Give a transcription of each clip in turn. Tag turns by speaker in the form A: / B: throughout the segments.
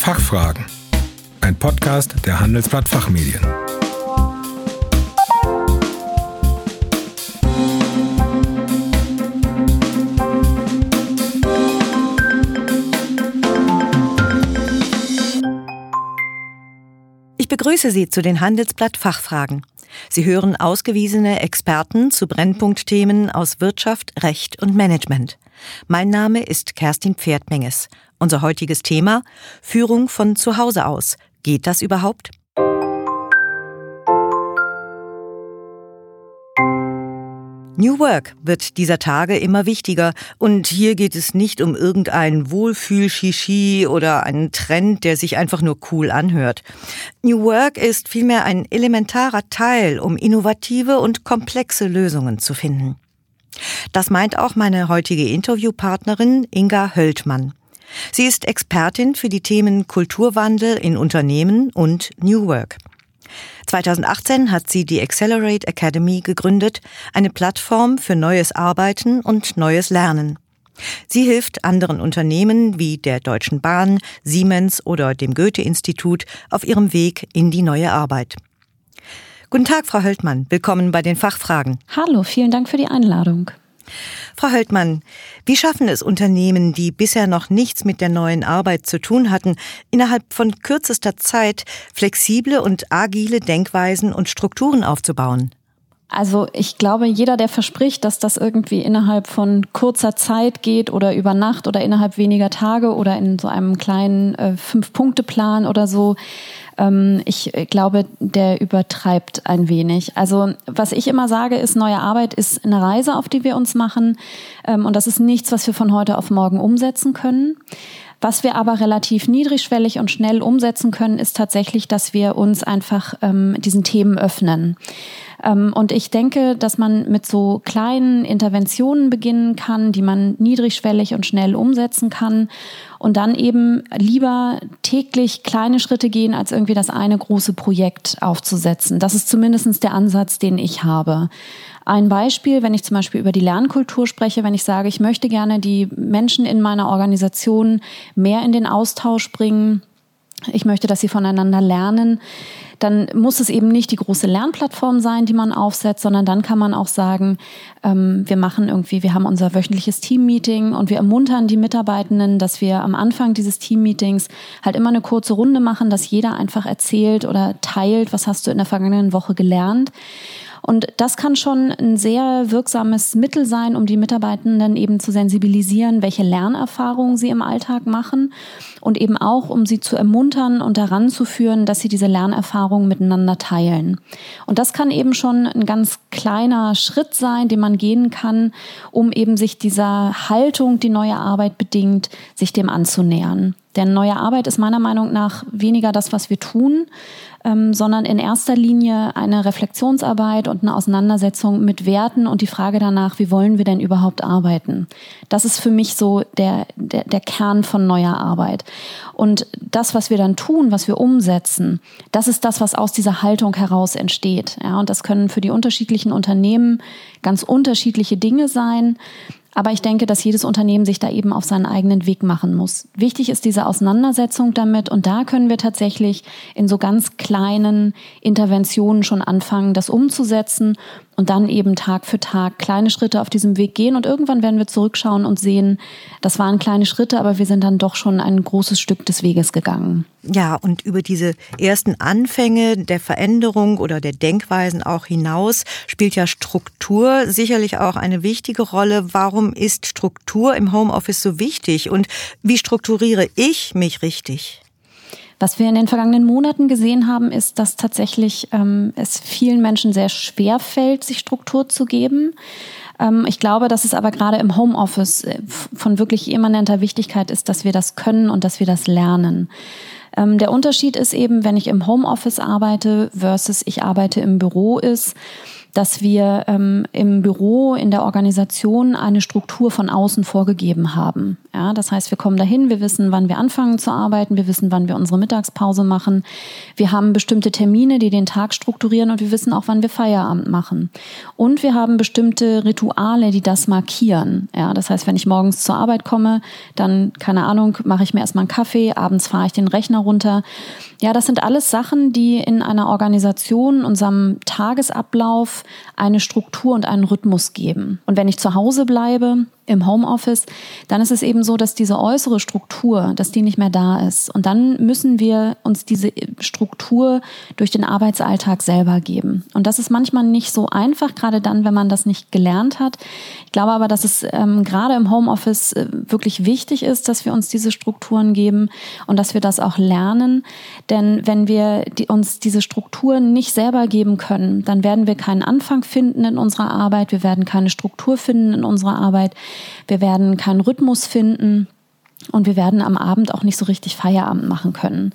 A: Fachfragen. Ein Podcast der Handelsblatt Fachmedien.
B: Ich begrüße Sie zu den Handelsblatt Fachfragen. Sie hören ausgewiesene Experten zu Brennpunktthemen aus Wirtschaft, Recht und Management. Mein Name ist Kerstin Pferdmenges. Unser heutiges Thema Führung von zu Hause aus. Geht das überhaupt? New Work wird dieser Tage immer wichtiger und hier geht es nicht um irgendein Wohlfühl-Shishi oder einen Trend, der sich einfach nur cool anhört. New Work ist vielmehr ein elementarer Teil, um innovative und komplexe Lösungen zu finden. Das meint auch meine heutige Interviewpartnerin Inga Höldmann. Sie ist Expertin für die Themen Kulturwandel in Unternehmen und New Work. 2018 hat sie die Accelerate Academy gegründet, eine Plattform für neues Arbeiten und neues Lernen. Sie hilft anderen Unternehmen wie der Deutschen Bahn, Siemens oder dem Goethe-Institut auf ihrem Weg in die neue Arbeit. Guten Tag, Frau Höldmann. Willkommen bei den Fachfragen.
C: Hallo, vielen Dank für die Einladung.
B: Frau Höldmann, wie schaffen es Unternehmen, die bisher noch nichts mit der neuen Arbeit zu tun hatten, innerhalb von kürzester Zeit flexible und agile Denkweisen und Strukturen aufzubauen?
C: Also ich glaube, jeder, der verspricht, dass das irgendwie innerhalb von kurzer Zeit geht oder über Nacht oder innerhalb weniger Tage oder in so einem kleinen äh, Fünf-Punkte-Plan oder so, ähm, ich glaube, der übertreibt ein wenig. Also was ich immer sage, ist, neue Arbeit ist eine Reise, auf die wir uns machen. Ähm, und das ist nichts, was wir von heute auf morgen umsetzen können. Was wir aber relativ niedrigschwellig und schnell umsetzen können, ist tatsächlich, dass wir uns einfach ähm, diesen Themen öffnen. Ähm, und ich denke, dass man mit so kleinen Interventionen beginnen kann, die man niedrigschwellig und schnell umsetzen kann und dann eben lieber täglich kleine Schritte gehen, als irgendwie das eine große Projekt aufzusetzen. Das ist zumindest der Ansatz, den ich habe. Ein Beispiel, wenn ich zum Beispiel über die Lernkultur spreche, wenn ich sage, ich möchte gerne die Menschen in meiner Organisation mehr in den Austausch bringen, ich möchte, dass sie voneinander lernen, dann muss es eben nicht die große Lernplattform sein, die man aufsetzt, sondern dann kann man auch sagen, ähm, wir machen irgendwie, wir haben unser wöchentliches Teammeeting und wir ermuntern die Mitarbeitenden, dass wir am Anfang dieses Teammeetings halt immer eine kurze Runde machen, dass jeder einfach erzählt oder teilt, was hast du in der vergangenen Woche gelernt. Und das kann schon ein sehr wirksames Mittel sein, um die Mitarbeitenden eben zu sensibilisieren, welche Lernerfahrungen sie im Alltag machen und eben auch, um sie zu ermuntern und daran zu führen, dass sie diese Lernerfahrungen miteinander teilen. Und das kann eben schon ein ganz kleiner Schritt sein, den man gehen kann, um eben sich dieser Haltung, die neue Arbeit bedingt, sich dem anzunähern. Denn neue Arbeit ist meiner Meinung nach weniger das, was wir tun, ähm, sondern in erster Linie eine Reflexionsarbeit und eine Auseinandersetzung mit Werten und die Frage danach, wie wollen wir denn überhaupt arbeiten? Das ist für mich so der, der, der Kern von neuer Arbeit. Und das, was wir dann tun, was wir umsetzen, das ist das, was aus dieser Haltung heraus entsteht. Ja, und das können für die unterschiedlichen Unternehmen ganz unterschiedliche Dinge sein. Aber ich denke, dass jedes Unternehmen sich da eben auf seinen eigenen Weg machen muss. Wichtig ist diese Auseinandersetzung damit und da können wir tatsächlich in so ganz kleinen Interventionen schon anfangen, das umzusetzen und dann eben Tag für Tag kleine Schritte auf diesem Weg gehen und irgendwann werden wir zurückschauen und sehen, das waren kleine Schritte, aber wir sind dann doch schon ein großes Stück des Weges gegangen.
B: Ja, und über diese ersten Anfänge der Veränderung oder der Denkweisen auch hinaus spielt ja Struktur sicherlich auch eine wichtige Rolle. Warum ist Struktur im Homeoffice so wichtig und wie strukturiere ich mich richtig?
C: Was wir in den vergangenen Monaten gesehen haben, ist, dass tatsächlich ähm, es vielen Menschen sehr schwer fällt, sich Struktur zu geben. Ähm, ich glaube, dass es aber gerade im Homeoffice äh, von wirklich immanenter Wichtigkeit ist, dass wir das können und dass wir das lernen. Ähm, der Unterschied ist eben, wenn ich im Homeoffice arbeite versus ich arbeite im Büro ist, dass wir ähm, im Büro, in der Organisation eine Struktur von außen vorgegeben haben. Ja, das heißt, wir kommen dahin, wir wissen, wann wir anfangen zu arbeiten, wir wissen, wann wir unsere Mittagspause machen. Wir haben bestimmte Termine, die den Tag strukturieren und wir wissen auch, wann wir Feierabend machen. Und wir haben bestimmte Rituale, die das markieren. Ja, das heißt, wenn ich morgens zur Arbeit komme, dann, keine Ahnung, mache ich mir erstmal einen Kaffee, abends fahre ich den Rechner runter. Ja, das sind alles Sachen, die in einer Organisation, unserem Tagesablauf eine Struktur und einen Rhythmus geben. Und wenn ich zu Hause bleibe, im Homeoffice, dann ist es eben so, dass diese äußere Struktur, dass die nicht mehr da ist. Und dann müssen wir uns diese Struktur durch den Arbeitsalltag selber geben. Und das ist manchmal nicht so einfach, gerade dann, wenn man das nicht gelernt hat. Ich glaube aber, dass es ähm, gerade im Homeoffice äh, wirklich wichtig ist, dass wir uns diese Strukturen geben und dass wir das auch lernen. Denn wenn wir die, uns diese Strukturen nicht selber geben können, dann werden wir keinen Anfang finden in unserer Arbeit, wir werden keine Struktur finden in unserer Arbeit. Wir werden keinen Rhythmus finden und wir werden am Abend auch nicht so richtig Feierabend machen können.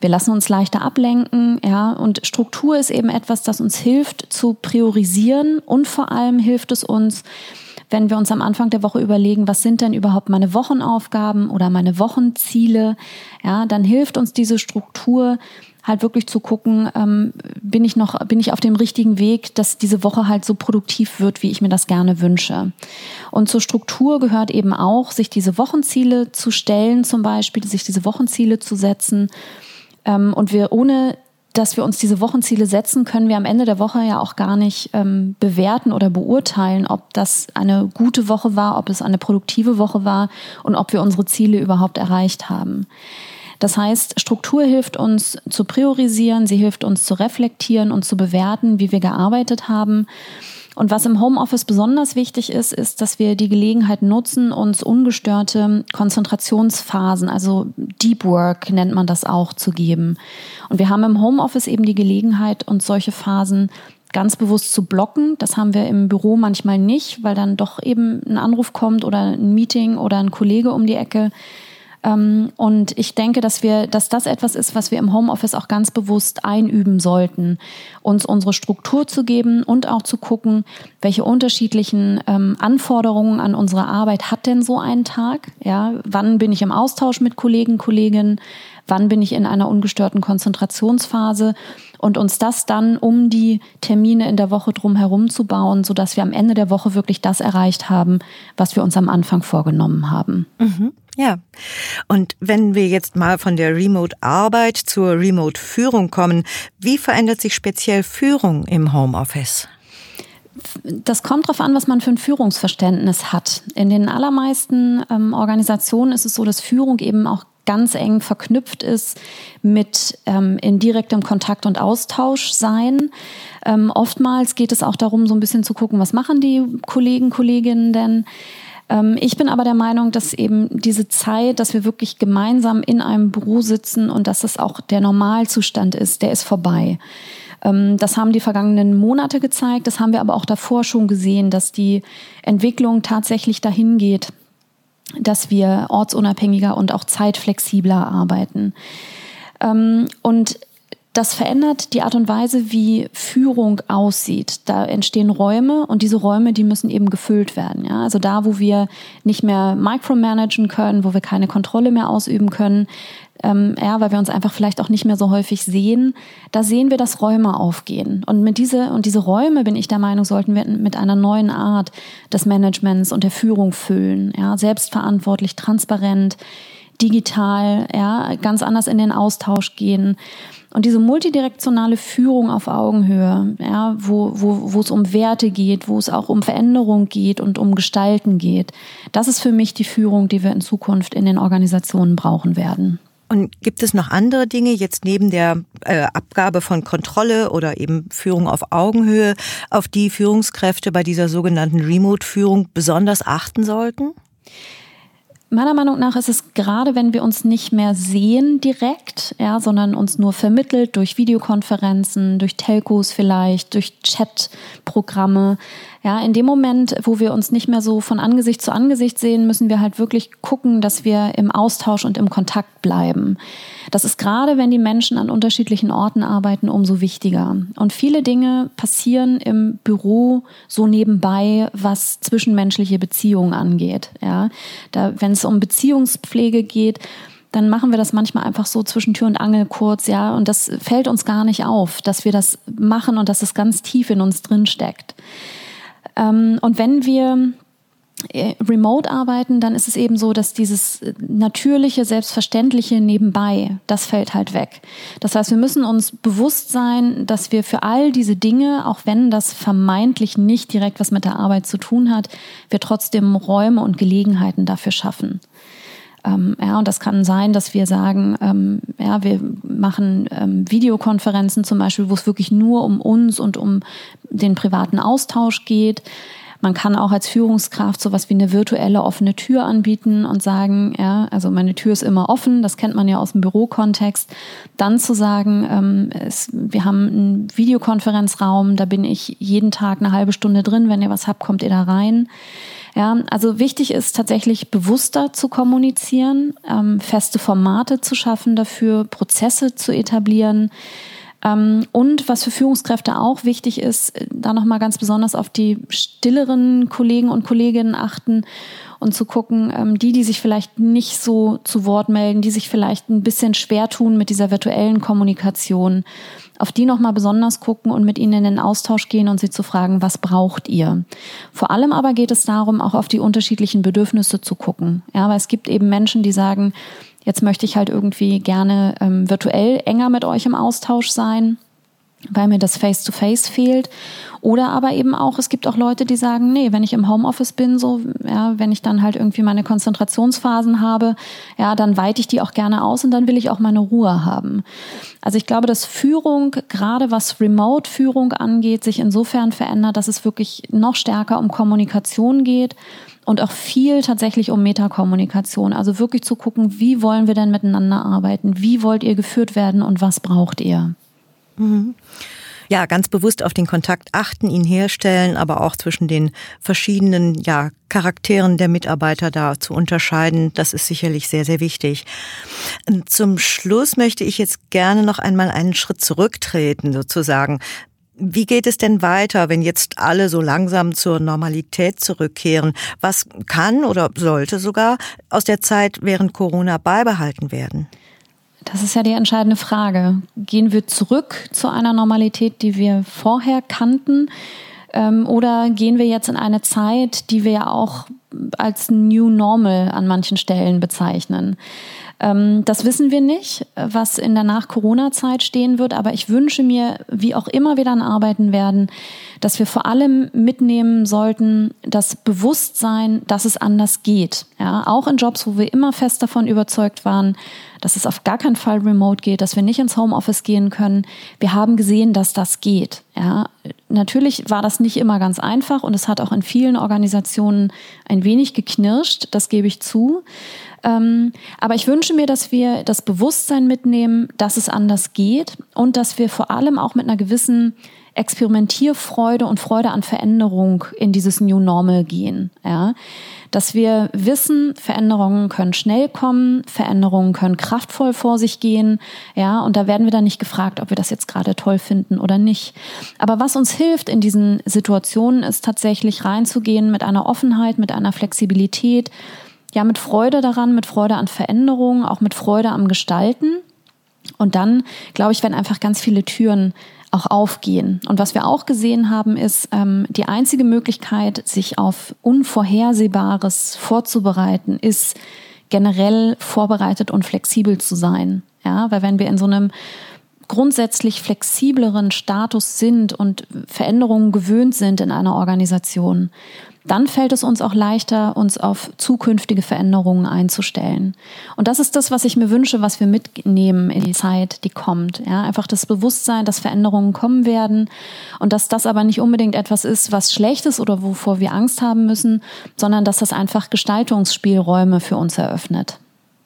C: Wir lassen uns leichter ablenken, ja, und Struktur ist eben etwas, das uns hilft zu priorisieren und vor allem hilft es uns, wenn wir uns am Anfang der Woche überlegen, was sind denn überhaupt meine Wochenaufgaben oder meine Wochenziele, ja, dann hilft uns diese Struktur, halt wirklich zu gucken, ähm, bin ich noch, bin ich auf dem richtigen Weg, dass diese Woche halt so produktiv wird, wie ich mir das gerne wünsche. Und zur Struktur gehört eben auch, sich diese Wochenziele zu stellen, zum Beispiel, sich diese Wochenziele zu setzen. Ähm, und wir ohne dass wir uns diese Wochenziele setzen, können wir am Ende der Woche ja auch gar nicht ähm, bewerten oder beurteilen, ob das eine gute Woche war, ob es eine produktive Woche war und ob wir unsere Ziele überhaupt erreicht haben. Das heißt, Struktur hilft uns zu priorisieren, sie hilft uns zu reflektieren und zu bewerten, wie wir gearbeitet haben. Und was im Homeoffice besonders wichtig ist, ist, dass wir die Gelegenheit nutzen, uns ungestörte Konzentrationsphasen, also Deep Work nennt man das auch, zu geben. Und wir haben im Homeoffice eben die Gelegenheit, uns solche Phasen ganz bewusst zu blocken. Das haben wir im Büro manchmal nicht, weil dann doch eben ein Anruf kommt oder ein Meeting oder ein Kollege um die Ecke und ich denke, dass wir, dass das etwas ist, was wir im Homeoffice auch ganz bewusst einüben sollten, uns unsere Struktur zu geben und auch zu gucken, welche unterschiedlichen ähm, Anforderungen an unsere Arbeit hat denn so ein Tag? Ja, wann bin ich im Austausch mit Kollegen, Kolleginnen? Wann bin ich in einer ungestörten Konzentrationsphase? Und uns das dann um die Termine in der Woche drum herum zu bauen, sodass wir am Ende der Woche wirklich das erreicht haben, was wir uns am Anfang vorgenommen haben.
B: Mhm. Ja, und wenn wir jetzt mal von der Remote-Arbeit zur Remote-Führung kommen, wie verändert sich speziell Führung im Homeoffice?
C: Das kommt darauf an, was man für ein Führungsverständnis hat. In den allermeisten ähm, Organisationen ist es so, dass Führung eben auch ganz eng verknüpft ist mit ähm, in direktem Kontakt und Austausch sein. Ähm, oftmals geht es auch darum, so ein bisschen zu gucken, was machen die Kollegen, Kolleginnen denn? Ähm, ich bin aber der Meinung, dass eben diese Zeit, dass wir wirklich gemeinsam in einem Büro sitzen und dass es auch der Normalzustand ist, der ist vorbei. Ähm, das haben die vergangenen Monate gezeigt. Das haben wir aber auch davor schon gesehen, dass die Entwicklung tatsächlich dahin geht, dass wir ortsunabhängiger und auch zeitflexibler arbeiten. Ähm, und das verändert die Art und Weise, wie Führung aussieht. Da entstehen Räume und diese Räume, die müssen eben gefüllt werden. Ja? Also da, wo wir nicht mehr micromanagen können, wo wir keine Kontrolle mehr ausüben können, ähm, ja, weil wir uns einfach vielleicht auch nicht mehr so häufig sehen, da sehen wir, dass Räume aufgehen. Und mit diese, und diese Räume, bin ich der Meinung, sollten wir mit einer neuen Art des Managements und der Führung füllen. Ja? Selbstverantwortlich, transparent, digital, ja, ganz anders in den Austausch gehen. Und diese multidirektionale Führung auf Augenhöhe, ja, wo, wo, wo es um Werte geht, wo es auch um Veränderung geht und um Gestalten geht, das ist für mich die Führung, die wir in Zukunft in den Organisationen brauchen werden.
B: Und gibt es noch andere Dinge jetzt neben der äh, Abgabe von Kontrolle oder eben Führung auf Augenhöhe, auf die Führungskräfte bei dieser sogenannten Remote-Führung besonders achten sollten?
C: Meiner Meinung nach ist es gerade, wenn wir uns nicht mehr sehen direkt, ja, sondern uns nur vermittelt durch Videokonferenzen, durch Telcos vielleicht, durch Chatprogramme, Ja, in dem Moment, wo wir uns nicht mehr so von Angesicht zu Angesicht sehen, müssen wir halt wirklich gucken, dass wir im Austausch und im Kontakt bleiben. Das ist gerade, wenn die Menschen an unterschiedlichen Orten arbeiten, umso wichtiger. Und viele Dinge passieren im Büro so nebenbei, was zwischenmenschliche Beziehungen angeht. Ja, da, wenn es um Beziehungspflege geht, dann machen wir das manchmal einfach so zwischen Tür und Angel kurz, ja, und das fällt uns gar nicht auf, dass wir das machen und dass es ganz tief in uns drin steckt. Ähm, und wenn wir remote arbeiten, dann ist es eben so, dass dieses natürliche, selbstverständliche nebenbei, das fällt halt weg. Das heißt, wir müssen uns bewusst sein, dass wir für all diese Dinge, auch wenn das vermeintlich nicht direkt was mit der Arbeit zu tun hat, wir trotzdem Räume und Gelegenheiten dafür schaffen. Ähm, ja, und das kann sein, dass wir sagen, ähm, ja, wir machen ähm, Videokonferenzen zum Beispiel, wo es wirklich nur um uns und um den privaten Austausch geht. Man kann auch als Führungskraft sowas wie eine virtuelle offene Tür anbieten und sagen, ja, also meine Tür ist immer offen, das kennt man ja aus dem Bürokontext. Dann zu sagen, ähm, es, wir haben einen Videokonferenzraum, da bin ich jeden Tag eine halbe Stunde drin, wenn ihr was habt, kommt ihr da rein. Ja, also wichtig ist tatsächlich bewusster zu kommunizieren, ähm, feste Formate zu schaffen dafür, Prozesse zu etablieren. Ähm, und was für Führungskräfte auch wichtig ist, da nochmal ganz besonders auf die stilleren Kollegen und Kolleginnen achten und zu gucken, ähm, die, die sich vielleicht nicht so zu Wort melden, die sich vielleicht ein bisschen schwer tun mit dieser virtuellen Kommunikation, auf die nochmal besonders gucken und mit ihnen in den Austausch gehen und sie zu fragen, was braucht ihr? Vor allem aber geht es darum, auch auf die unterschiedlichen Bedürfnisse zu gucken. Ja, weil es gibt eben Menschen, die sagen, jetzt möchte ich halt irgendwie gerne ähm, virtuell enger mit euch im Austausch sein weil mir das Face-to-Face -face fehlt. Oder aber eben auch, es gibt auch Leute, die sagen, nee, wenn ich im Homeoffice bin, so, ja, wenn ich dann halt irgendwie meine Konzentrationsphasen habe, ja, dann weite ich die auch gerne aus und dann will ich auch meine Ruhe haben. Also ich glaube, dass Führung, gerade was Remote-Führung angeht, sich insofern verändert, dass es wirklich noch stärker um Kommunikation geht und auch viel tatsächlich um Metakommunikation. Also wirklich zu gucken, wie wollen wir denn miteinander arbeiten? Wie wollt ihr geführt werden und was braucht ihr?
B: Mhm. Ja, ganz bewusst auf den Kontakt achten, ihn herstellen, aber auch zwischen den verschiedenen ja, Charakteren der Mitarbeiter da zu unterscheiden, das ist sicherlich sehr, sehr wichtig. Zum Schluss möchte ich jetzt gerne noch einmal einen Schritt zurücktreten, sozusagen. Wie geht es denn weiter, wenn jetzt alle so langsam zur Normalität zurückkehren? Was kann oder sollte sogar aus der Zeit während Corona beibehalten werden?
C: Das ist ja die entscheidende Frage. Gehen wir zurück zu einer Normalität, die wir vorher kannten? Ähm, oder gehen wir jetzt in eine Zeit, die wir ja auch als New Normal an manchen Stellen bezeichnen? Ähm, das wissen wir nicht, was in der Nach-Corona-Zeit stehen wird, aber ich wünsche mir, wie auch immer wir dann arbeiten werden, dass wir vor allem mitnehmen sollten, das Bewusstsein, dass es anders geht. Ja, auch in Jobs, wo wir immer fest davon überzeugt waren, dass es auf gar keinen Fall remote geht, dass wir nicht ins Homeoffice gehen können. Wir haben gesehen, dass das geht. Ja, natürlich war das nicht immer ganz einfach und es hat auch in vielen Organisationen ein wenig geknirscht, das gebe ich zu. Ähm, aber ich wünsche mir, dass wir das Bewusstsein mitnehmen, dass es anders geht und dass wir vor allem auch mit einer gewissen Experimentierfreude und Freude an Veränderung in dieses New Normal gehen. Ja? Dass wir wissen, Veränderungen können schnell kommen, Veränderungen können kraftvoll vor sich gehen. Ja, und da werden wir dann nicht gefragt, ob wir das jetzt gerade toll finden oder nicht. Aber was uns hilft in diesen Situationen, ist tatsächlich reinzugehen mit einer Offenheit, mit einer Flexibilität, ja, mit Freude daran, mit Freude an Veränderungen, auch mit Freude am Gestalten. Und dann, glaube ich, werden einfach ganz viele Türen auch aufgehen. Und was wir auch gesehen haben, ist ähm, die einzige Möglichkeit, sich auf Unvorhersehbares vorzubereiten, ist generell vorbereitet und flexibel zu sein. Ja, weil wenn wir in so einem grundsätzlich flexibleren Status sind und Veränderungen gewöhnt sind in einer Organisation, dann fällt es uns auch leichter, uns auf zukünftige Veränderungen einzustellen. Und das ist das, was ich mir wünsche, was wir mitnehmen in die Zeit, die kommt. Ja, einfach das Bewusstsein, dass Veränderungen kommen werden und dass das aber nicht unbedingt etwas ist, was schlecht ist oder wovor wir Angst haben müssen, sondern dass das einfach Gestaltungsspielräume für uns eröffnet.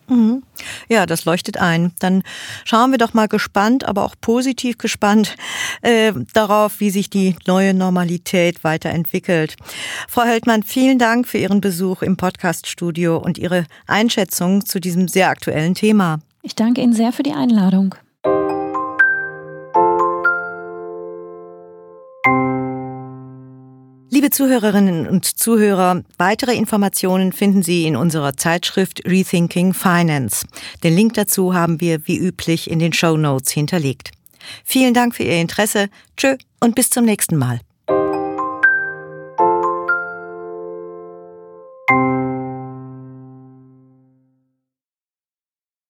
B: Mhm. Ja, das leuchtet ein. Dann schauen wir doch mal gespannt, aber auch positiv gespannt äh, darauf, wie sich die neue Normalität weiterentwickelt. Frau Höldmann, vielen Dank für Ihren Besuch im Podcaststudio und Ihre Einschätzung zu diesem sehr aktuellen Thema.
C: Ich danke Ihnen sehr für die Einladung.
B: Liebe Zuhörerinnen und Zuhörer, weitere Informationen finden Sie in unserer Zeitschrift Rethinking Finance. Den Link dazu haben wir wie üblich in den Show Notes hinterlegt. Vielen Dank für Ihr Interesse. Tschö und bis zum nächsten Mal.